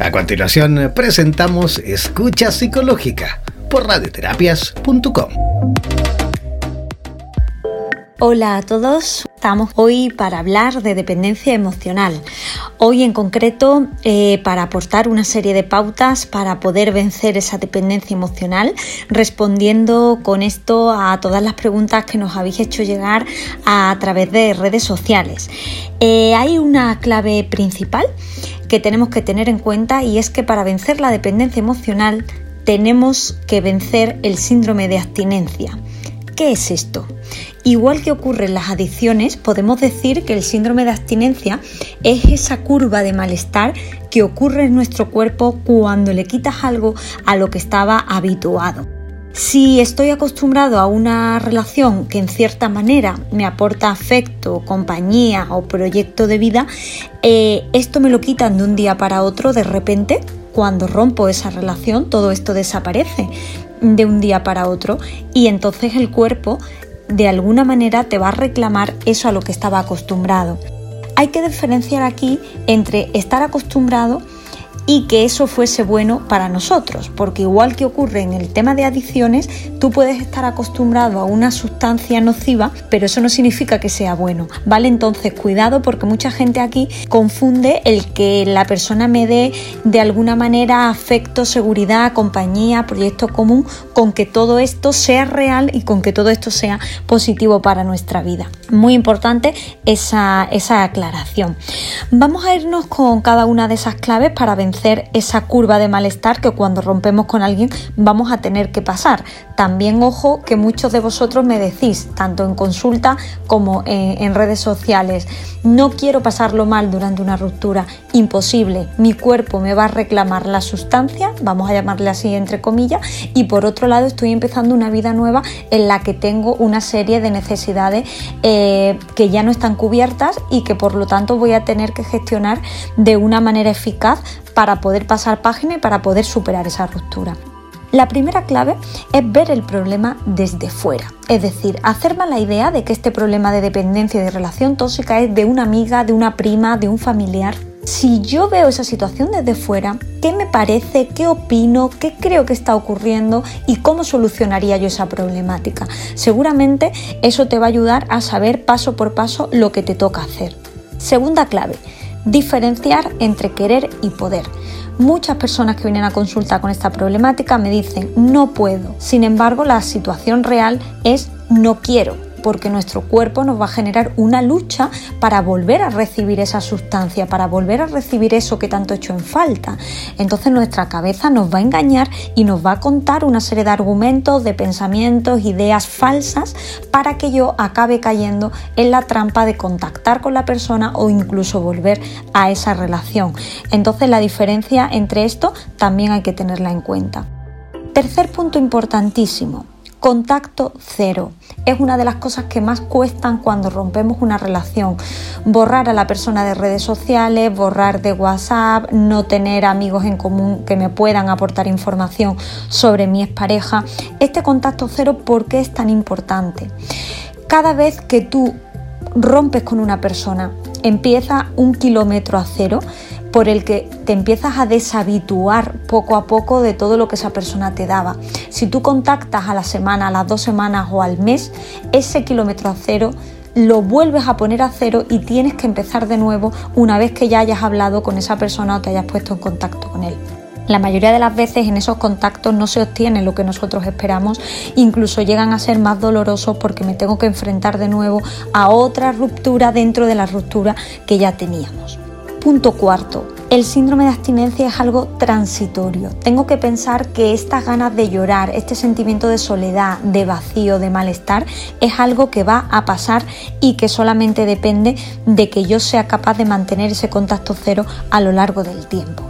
A continuación presentamos Escucha Psicológica por radioterapias.com. Hola a todos, estamos hoy para hablar de dependencia emocional. Hoy en concreto eh, para aportar una serie de pautas para poder vencer esa dependencia emocional, respondiendo con esto a todas las preguntas que nos habéis hecho llegar a, través de redes sociales. Eh, hay una clave principal que tenemos que tener en cuenta y es que para vencer la dependencia emocional tenemos que vencer el síndrome de abstinencia. ¿Qué es esto? Igual que ocurre en las adicciones, podemos decir que el síndrome de abstinencia es esa curva de malestar que ocurre en nuestro cuerpo cuando le quitas algo a lo que estaba habituado. Si estoy acostumbrado a una relación que en cierta manera me aporta afecto, compañía o proyecto de vida, eh, esto me lo quitan de un día para otro de repente. Cuando rompo esa relación, todo esto desaparece de un día para otro y entonces el cuerpo de alguna manera te va a reclamar eso a lo que estaba acostumbrado. Hay que diferenciar aquí entre estar acostumbrado y que eso fuese bueno para nosotros, porque igual que ocurre en el tema de adicciones, tú puedes estar acostumbrado a una sustancia nociva, pero eso no significa que sea bueno, ¿vale? Entonces, cuidado porque mucha gente aquí confunde el que la persona me dé de alguna manera afecto, seguridad, compañía, proyecto común, con que todo esto sea real y con que todo esto sea positivo para nuestra vida. Muy importante esa, esa aclaración. Vamos a irnos con cada una de esas claves para vencer esa curva de malestar que cuando rompemos con alguien vamos a tener que pasar. También ojo que muchos de vosotros me decís, tanto en consulta como en, redes sociales, no quiero pasarlo mal durante una ruptura, imposible, mi cuerpo me va a reclamar la sustancia, vamos a llamarle así entre comillas, y por otro lado estoy empezando una vida nueva en la que tengo una serie de necesidades eh, que ya no están cubiertas y que por lo tanto voy a tener que gestionar de una manera eficaz poder pasar página y para poder superar esa ruptura. La primera clave es ver el problema desde fuera, es decir, hacerme la idea de que este problema de dependencia y de relación tóxica es de una amiga, de una prima, de un familiar. Si yo veo esa situación desde fuera, ¿qué me parece? ¿Qué opino? ¿Qué creo que está ocurriendo? ¿Y cómo solucionaría yo esa problemática? Seguramente eso te va a ayudar a saber paso por paso lo que te toca hacer. Segunda clave, Diferenciar entre querer y poder. Muchas personas que vienen a consulta con esta problemática me dicen no puedo. Sin embargo, la situación real es no quiero porque nuestro cuerpo nos va a generar una lucha para volver a recibir esa sustancia, para volver a recibir eso que tanto he hecho en falta. Entonces nuestra cabeza nos va a engañar y nos va a contar una serie de argumentos, de pensamientos, ideas falsas para que yo acabe cayendo en la trampa de contactar con la persona o incluso volver a esa relación. Entonces la diferencia entre esto también hay que tenerla en cuenta. Tercer punto importantísimo, Contacto cero. Es una de las cosas que más cuestan cuando rompemos una relación. Borrar a la persona de redes sociales, borrar de WhatsApp, no tener amigos en común que me puedan aportar información sobre mi expareja. Este contacto cero, ¿por qué es tan importante? Cada vez que tú rompes con una persona, empieza un kilómetro a cero por el que te empiezas a deshabituar poco a poco de todo lo que esa persona te daba. Si tú contactas a la semana, a las dos semanas o al mes, ese kilómetro a cero lo vuelves a poner a cero y tienes que empezar de nuevo una vez que ya hayas hablado con esa persona o te hayas puesto en contacto con él. La mayoría de las veces en esos contactos no se obtiene lo que nosotros esperamos, incluso llegan a ser más dolorosos porque me tengo que enfrentar de nuevo a otra ruptura dentro de la ruptura que ya teníamos. Punto cuarto. El síndrome de abstinencia es algo transitorio. Tengo que pensar que estas ganas de llorar, este sentimiento de soledad, de vacío, de malestar, es algo que va a pasar y que solamente depende de que yo sea capaz de mantener ese contacto cero a lo largo del tiempo.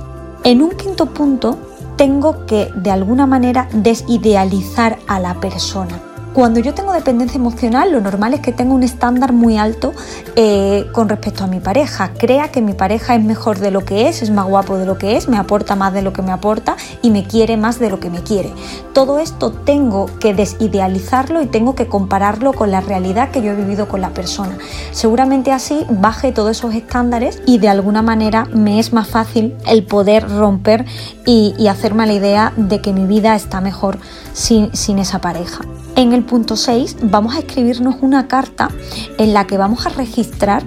En un quinto punto, tengo que de alguna manera desidealizar a la persona Cuando yo tengo dependencia emocional, lo normal es que tenga un estándar muy alto eh, con respecto a mi pareja. Crea que mi pareja es mejor de lo que es, es más guapo de lo que es, me aporta más de lo que me aporta y me quiere más de lo que me quiere. Todo esto tengo que desidealizarlo y tengo que compararlo con la realidad que yo he vivido con la persona. Seguramente así baje todos esos estándares y de alguna manera me es más fácil el poder romper y, hacerme la idea de que mi vida está mejor sin, sin esa pareja. En el punto 6 vamos a escribirnos una carta en la que vamos a registrar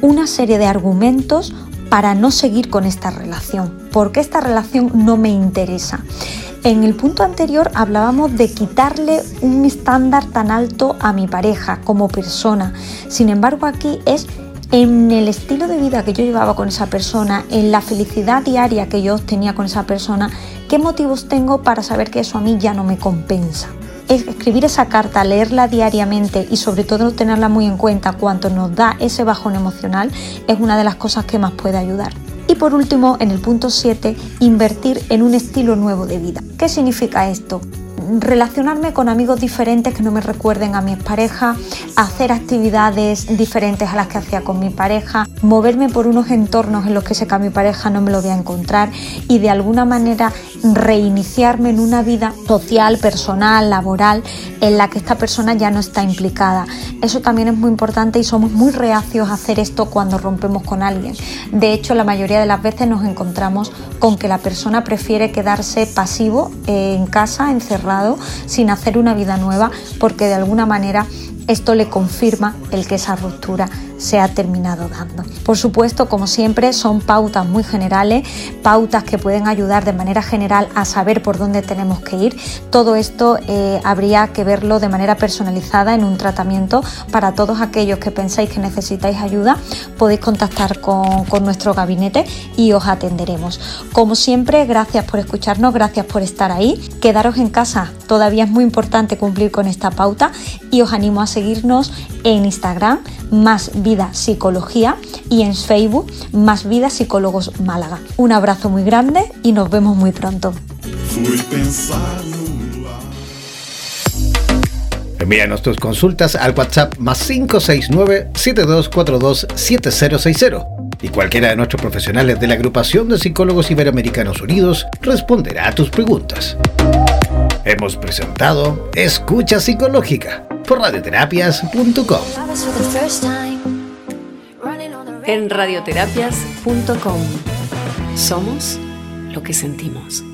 una serie de argumentos para no seguir con esta relación, porque esta relación no me interesa. En el punto anterior hablábamos de quitarle un estándar tan alto a mi pareja como persona. Sin embargo, aquí es en el estilo de vida que yo llevaba con esa persona, en la felicidad diaria que yo tenía con esa persona, qué motivos tengo para saber que eso a mí ya no me compensa. Escribir esa carta, leerla diariamente y sobre todo tenerla muy en cuenta cuando nos da ese bajón emocional es una de las cosas que más puede ayudar. Y por último, en el punto 7, invertir en un estilo nuevo de vida. ¿Qué significa esto? Relacionarme con amigos diferentes que no me recuerden a mi pareja, hacer actividades diferentes a las que hacía con mi pareja, moverme por unos entornos en los que sé que a mi pareja no me lo voy a encontrar y de alguna manera reiniciarme en una vida social, personal, laboral, en la que esta persona ya no está implicada. Eso también es muy importante y somos muy reacios a hacer esto cuando rompemos con alguien. De hecho, la mayoría de las veces nos encontramos con que la persona prefiere quedarse pasivo eh, en casa, encerrado, sin hacer una vida nueva, porque de alguna manera esto le confirma el que esa ruptura se ha terminado dando. Por supuesto, como siempre, son pautas muy generales, pautas que pueden ayudar de manera general a saber por dónde tenemos que ir. Todo esto eh, habría que verlo de manera personalizada en un tratamiento. Para todos aquellos que pensáis que necesitáis ayuda, podéis contactar con, con nuestro gabinete y os atenderemos. Como siempre, gracias por escucharnos, gracias por estar ahí. Quedaros en casa, todavía es muy importante cumplir con esta pauta y os animo a seguirnos en Instagram, más vida psicología y en Facebook, más vida psicólogos Málaga. Un abrazo muy grande y nos vemos muy pronto. Envíanos tus consultas al WhatsApp más 569-7242-7060 y cualquiera de nuestros profesionales de la Agrupación de Psicólogos Iberoamericanos Unidos responderá a tus preguntas. Hemos presentado Escucha Psicológica por radioterapias.com. En radioterapias.com somos lo que sentimos.